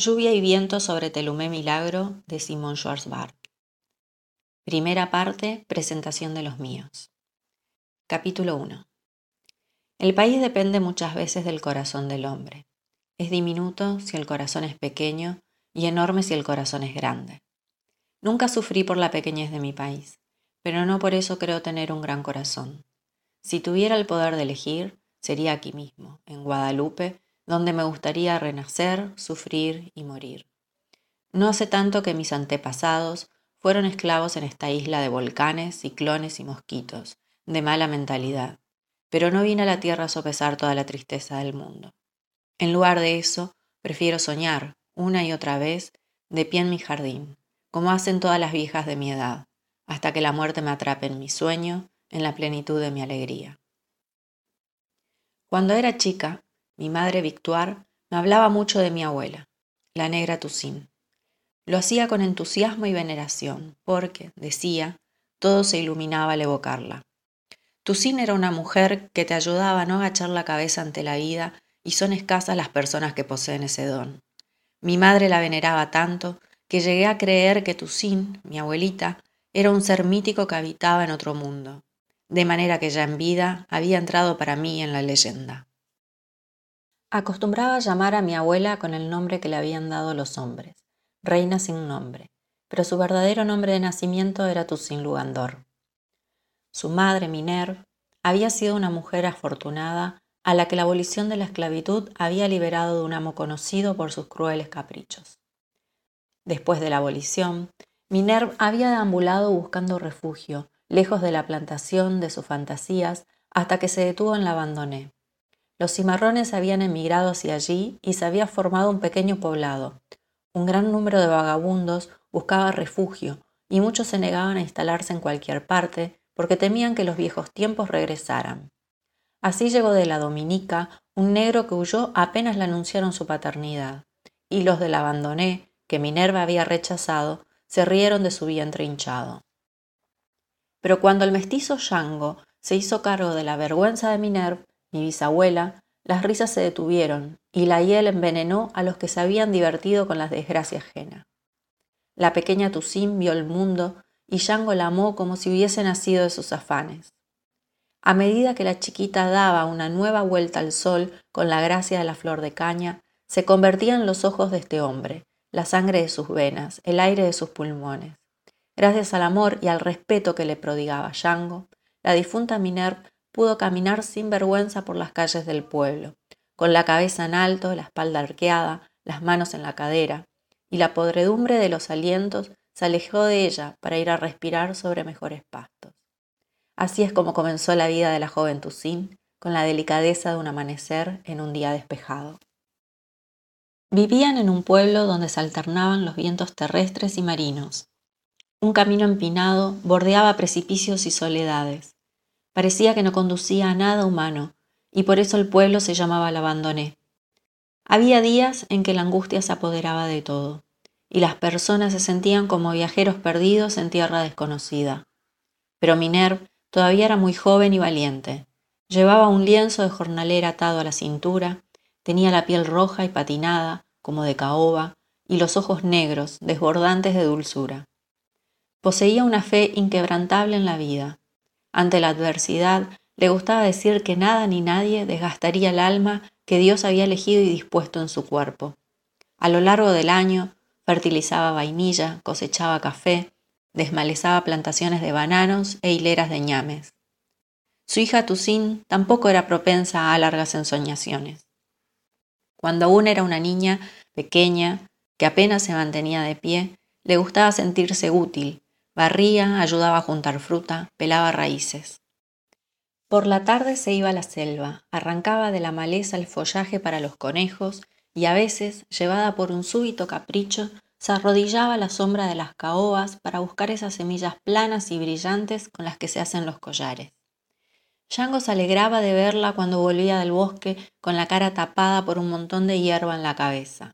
Lluvia y viento sobre Telumé Milagro de Simón Schwarzbart. Primera parte, presentación de los míos. Capítulo 1. El país depende muchas veces del corazón del hombre. Es diminuto si el corazón es pequeño y enorme si el corazón es grande. Nunca sufrí por la pequeñez de mi país, pero no por eso creo tener un gran corazón. Si tuviera el poder de elegir, sería aquí mismo, en Guadalupe, donde me gustaría renacer, sufrir y morir. No hace tanto que mis antepasados fueron esclavos en esta isla de volcanes, ciclones y mosquitos, de mala mentalidad, pero no vine a la tierra a sopesar toda la tristeza del mundo. En lugar de eso, prefiero soñar, una y otra vez, de pie en mi jardín, como hacen todas las viejas de mi edad, hasta que la muerte me atrape en mi sueño, en la plenitud de mi alegría. Cuando era chica, mi madre Victoire me hablaba mucho de mi abuela, la negra Toussaint. Lo hacía con entusiasmo y veneración, porque, decía, todo se iluminaba al evocarla. Toussaint era una mujer que te ayudaba a no agachar la cabeza ante la vida y son escasas las personas que poseen ese don. Mi madre la veneraba tanto que llegué a creer que Toussaint, mi abuelita, era un ser mítico que habitaba en otro mundo, de manera que ya en vida había entrado para mí en la leyenda. Acostumbraba llamar a mi abuela con el nombre que le habían dado los hombres, reina sin nombre, pero su verdadero nombre de nacimiento era Toussaint Lugandor. Su madre, Minerve, había sido una mujer afortunada a la que la abolición de la esclavitud había liberado de un amo conocido por sus crueles caprichos. Después de la abolición, Minerve había deambulado buscando refugio, lejos de la plantación de sus fantasías, hasta que se detuvo en la abandoné. Los cimarrones habían emigrado hacia allí y se había formado un pequeño poblado. Un gran número de vagabundos buscaba refugio y muchos se negaban a instalarse en cualquier parte porque temían que los viejos tiempos regresaran. Así llegó de la Dominica un negro que huyó apenas le anunciaron su paternidad, y los del abandoné, que Minerva había rechazado, se rieron de su vientre hinchado. Pero cuando el mestizo Yango se hizo cargo de la vergüenza de Minerva, mi bisabuela, las risas se detuvieron y la hiel envenenó a los que se habían divertido con las desgracias ajena. La pequeña Tusín vio el mundo y Yango la amó como si hubiese nacido de sus afanes. A medida que la chiquita daba una nueva vuelta al sol con la gracia de la flor de caña, se convertían los ojos de este hombre, la sangre de sus venas, el aire de sus pulmones. Gracias al amor y al respeto que le prodigaba Yango, la difunta Minerva pudo caminar sin vergüenza por las calles del pueblo, con la cabeza en alto, la espalda arqueada, las manos en la cadera, y la podredumbre de los alientos se alejó de ella para ir a respirar sobre mejores pastos. Así es como comenzó la vida de la joven Toussaint, con la delicadeza de un amanecer en un día despejado. Vivían en un pueblo donde se alternaban los vientos terrestres y marinos. Un camino empinado bordeaba precipicios y soledades, Parecía que no conducía a nada humano, y por eso el pueblo se llamaba la Abandoné. Había días en que la angustia se apoderaba de todo, y las personas se sentían como viajeros perdidos en tierra desconocida. Pero Minerv todavía era muy joven y valiente. Llevaba un lienzo de jornalera atado a la cintura, tenía la piel roja y patinada, como de caoba, y los ojos negros, desbordantes de dulzura. Poseía una fe inquebrantable en la vida, ante la adversidad, le gustaba decir que nada ni nadie desgastaría el alma que Dios había elegido y dispuesto en su cuerpo. A lo largo del año, fertilizaba vainilla, cosechaba café, desmalezaba plantaciones de bananos e hileras de ñames. Su hija Tusín tampoco era propensa a largas ensoñaciones. Cuando aún era una niña pequeña, que apenas se mantenía de pie, le gustaba sentirse útil, Barría, ayudaba a juntar fruta, pelaba raíces. Por la tarde se iba a la selva, arrancaba de la maleza el follaje para los conejos y a veces, llevada por un súbito capricho, se arrodillaba a la sombra de las caobas para buscar esas semillas planas y brillantes con las que se hacen los collares. Yango se alegraba de verla cuando volvía del bosque con la cara tapada por un montón de hierba en la cabeza.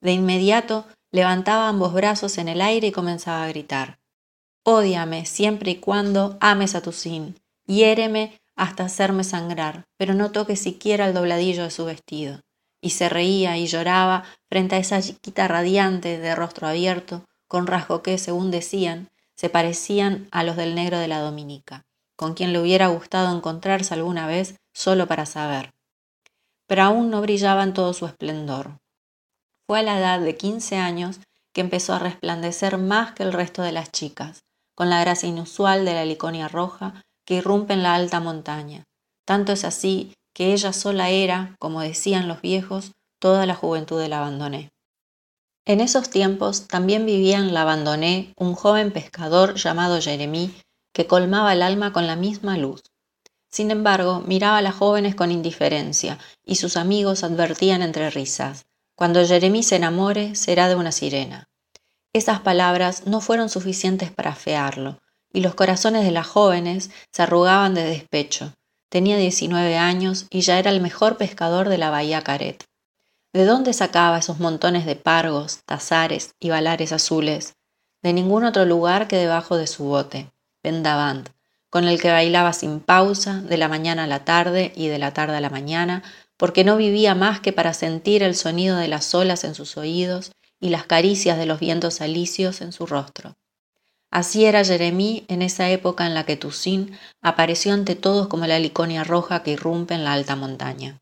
De inmediato levantaba ambos brazos en el aire y comenzaba a gritar. Ódiame siempre y cuando ames a tu sin. Hiéreme hasta hacerme sangrar, pero no toques siquiera el dobladillo de su vestido. y se reía y lloraba frente a esa chiquita radiante de rostro abierto, con rasgo que, según decían, se parecían a los del negro de la Dominica, con quien le hubiera gustado encontrarse alguna vez solo para saber. Pero aún no brillaba en todo su esplendor. Fue a la edad de quince años que empezó a resplandecer más que el resto de las chicas, con la gracia inusual de la liconia roja que irrumpe en la alta montaña. Tanto es así que ella sola era, como decían los viejos, toda la juventud del abandoné. En esos tiempos también vivía en la abandoné un joven pescador llamado Jeremí, que colmaba el alma con la misma luz. Sin embargo, miraba a las jóvenes con indiferencia, y sus amigos advertían entre risas, cuando Jeremí se enamore será de una sirena. Esas palabras no fueron suficientes para afearlo, y los corazones de las jóvenes se arrugaban de despecho, Tenía 19 años y ya era el mejor pescador de la bahía Caret. ¿De dónde sacaba esos montones de pargos, tazares y balares azules? De ningún otro lugar que debajo de su bote, Vendavant, con el que bailaba sin pausa, de la mañana a la tarde y de la tarde a la mañana, porque no vivía más que para sentir el sonido de las olas en sus oídos y las caricias de los vientos alicios en su rostro. Así era Jeremí en esa época en la que Tusín apareció ante todos como la liconia roja que irrumpe en la alta montaña.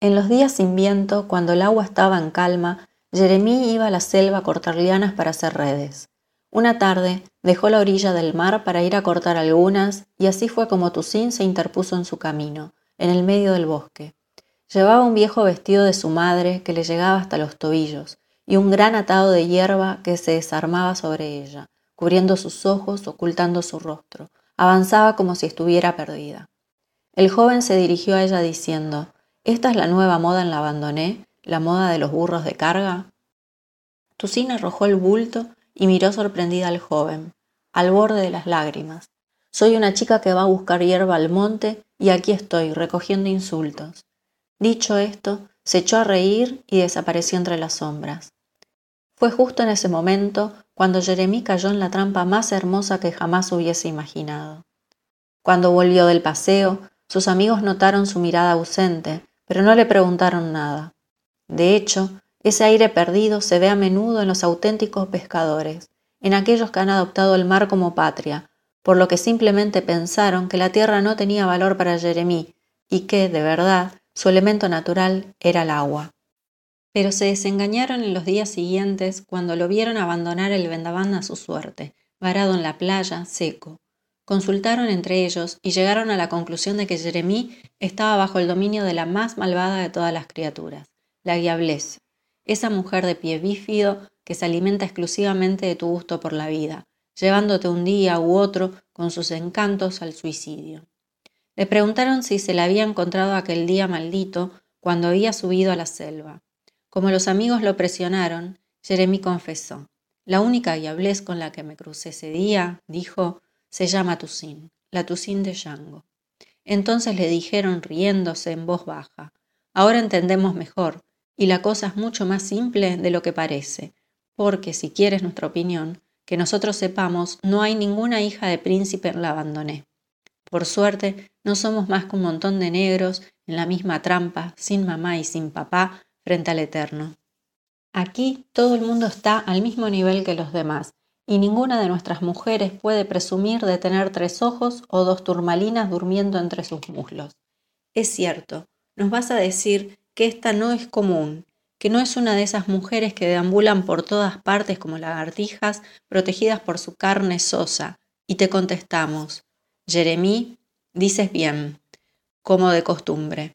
En los días sin viento, cuando el agua estaba en calma, Jeremí iba a la selva a cortar lianas para hacer redes. Una tarde dejó la orilla del mar para ir a cortar algunas, y así fue como Tusín se interpuso en su camino, en el medio del bosque. Llevaba un viejo vestido de su madre que le llegaba hasta los tobillos, y un gran atado de hierba que se desarmaba sobre ella cubriendo sus ojos, ocultando su rostro. Avanzaba como si estuviera perdida. El joven se dirigió a ella diciendo, ¿Esta es la nueva moda en la abandoné, la moda de los burros de carga? Tusina arrojó el bulto y miró sorprendida al joven, al borde de las lágrimas. Soy una chica que va a buscar hierba al monte y aquí estoy, recogiendo insultos. Dicho esto, se echó a reír y desapareció entre las sombras. Fue justo en ese momento cuando Jeremí cayó en la trampa más hermosa que jamás hubiese imaginado. Cuando volvió del paseo, sus amigos notaron su mirada ausente, pero no le preguntaron nada. De hecho, ese aire perdido se ve a menudo en los auténticos pescadores, en aquellos que han adoptado el mar como patria, por lo que simplemente pensaron que la tierra no tenía valor para Jeremí y que, de verdad, su elemento natural era el agua pero se desengañaron en los días siguientes cuando lo vieron abandonar el vendaván a su suerte, varado en la playa, seco. Consultaron entre ellos y llegaron a la conclusión de que Jeremí estaba bajo el dominio de la más malvada de todas las criaturas, la Guiablesse, esa mujer de pie bífido que se alimenta exclusivamente de tu gusto por la vida, llevándote un día u otro con sus encantos al suicidio. Le preguntaron si se la había encontrado aquel día maldito cuando había subido a la selva. Como los amigos lo presionaron, Jeremy confesó. La única diablez con la que me crucé ese día, dijo, se llama Tusín, la Tusín de Yango. Entonces le dijeron riéndose en voz baja, ahora entendemos mejor, y la cosa es mucho más simple de lo que parece, porque si quieres nuestra opinión, que nosotros sepamos, no hay ninguna hija de príncipe en la abandoné. Por suerte, no somos más que un montón de negros en la misma trampa, sin mamá y sin papá, frente al Eterno. Aquí todo el mundo está al mismo nivel que los demás, y ninguna de nuestras mujeres puede presumir de tener tres ojos o dos turmalinas durmiendo entre sus muslos. Es cierto, nos vas a decir que esta no es común, que no es una de esas mujeres que deambulan por todas partes como lagartijas, protegidas por su carne sosa, y te contestamos, Jeremí, dices bien, como de costumbre.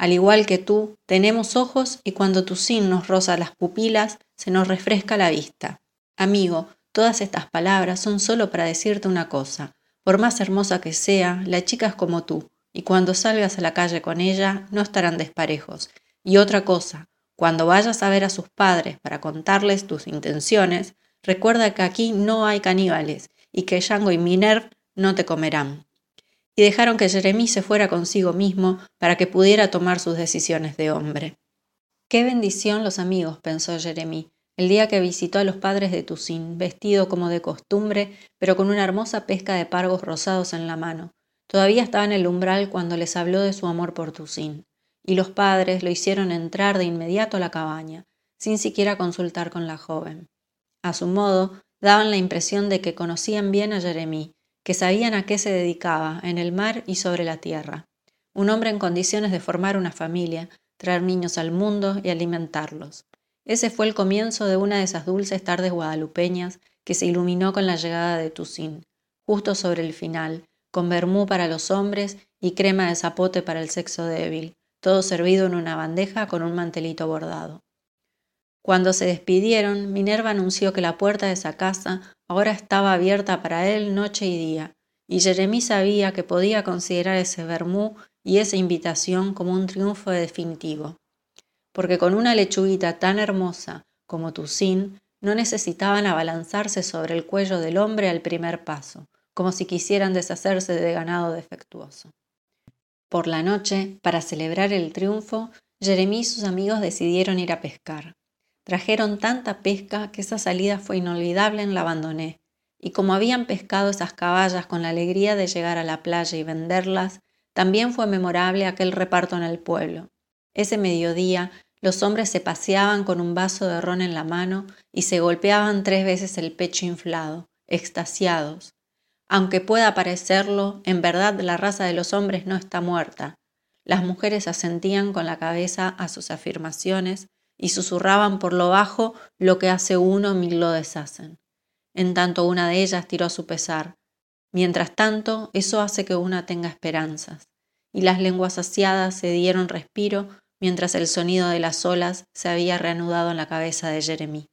Al igual que tú, tenemos ojos y cuando tu sin nos roza las pupilas, se nos refresca la vista. Amigo, todas estas palabras son solo para decirte una cosa. Por más hermosa que sea, la chica es como tú, y cuando salgas a la calle con ella, no estarán desparejos. Y otra cosa, cuando vayas a ver a sus padres para contarles tus intenciones, recuerda que aquí no hay caníbales y que Yango y Minerv no te comerán y dejaron que Jeremí se fuera consigo mismo para que pudiera tomar sus decisiones de hombre. Qué bendición los amigos, pensó Jeremí, el día que visitó a los padres de Tusín, vestido como de costumbre, pero con una hermosa pesca de pargos rosados en la mano. Todavía estaba en el umbral cuando les habló de su amor por Tusín. y los padres lo hicieron entrar de inmediato a la cabaña, sin siquiera consultar con la joven. A su modo, daban la impresión de que conocían bien a Jeremí, que sabían a qué se dedicaba en el mar y sobre la tierra. Un hombre en condiciones de formar una familia, traer niños al mundo y alimentarlos. Ese fue el comienzo de una de esas dulces tardes guadalupeñas que se iluminó con la llegada de Tusín, justo sobre el final, con vermú para los hombres y crema de zapote para el sexo débil, todo servido en una bandeja con un mantelito bordado. Cuando se despidieron, Minerva anunció que la puerta de esa casa ahora estaba abierta para él noche y día, y Jeremí sabía que podía considerar ese vermú y esa invitación como un triunfo definitivo, porque con una lechuguita tan hermosa como Tusín no necesitaban abalanzarse sobre el cuello del hombre al primer paso, como si quisieran deshacerse de ganado defectuoso. Por la noche, para celebrar el triunfo, Jeremí y sus amigos decidieron ir a pescar. Trajeron tanta pesca que esa salida fue inolvidable en la abandoné, y como habían pescado esas caballas con la alegría de llegar a la playa y venderlas, también fue memorable aquel reparto en el pueblo. Ese mediodía los hombres se paseaban con un vaso de ron en la mano y se golpeaban tres veces el pecho inflado, extasiados. Aunque pueda parecerlo, en verdad la raza de los hombres no está muerta. Las mujeres asentían con la cabeza a sus afirmaciones y susurraban por lo bajo lo que hace uno mil lo deshacen. En tanto una de ellas tiró a su pesar. Mientras tanto, eso hace que una tenga esperanzas. Y las lenguas saciadas se dieron respiro mientras el sonido de las olas se había reanudado en la cabeza de Jeremí.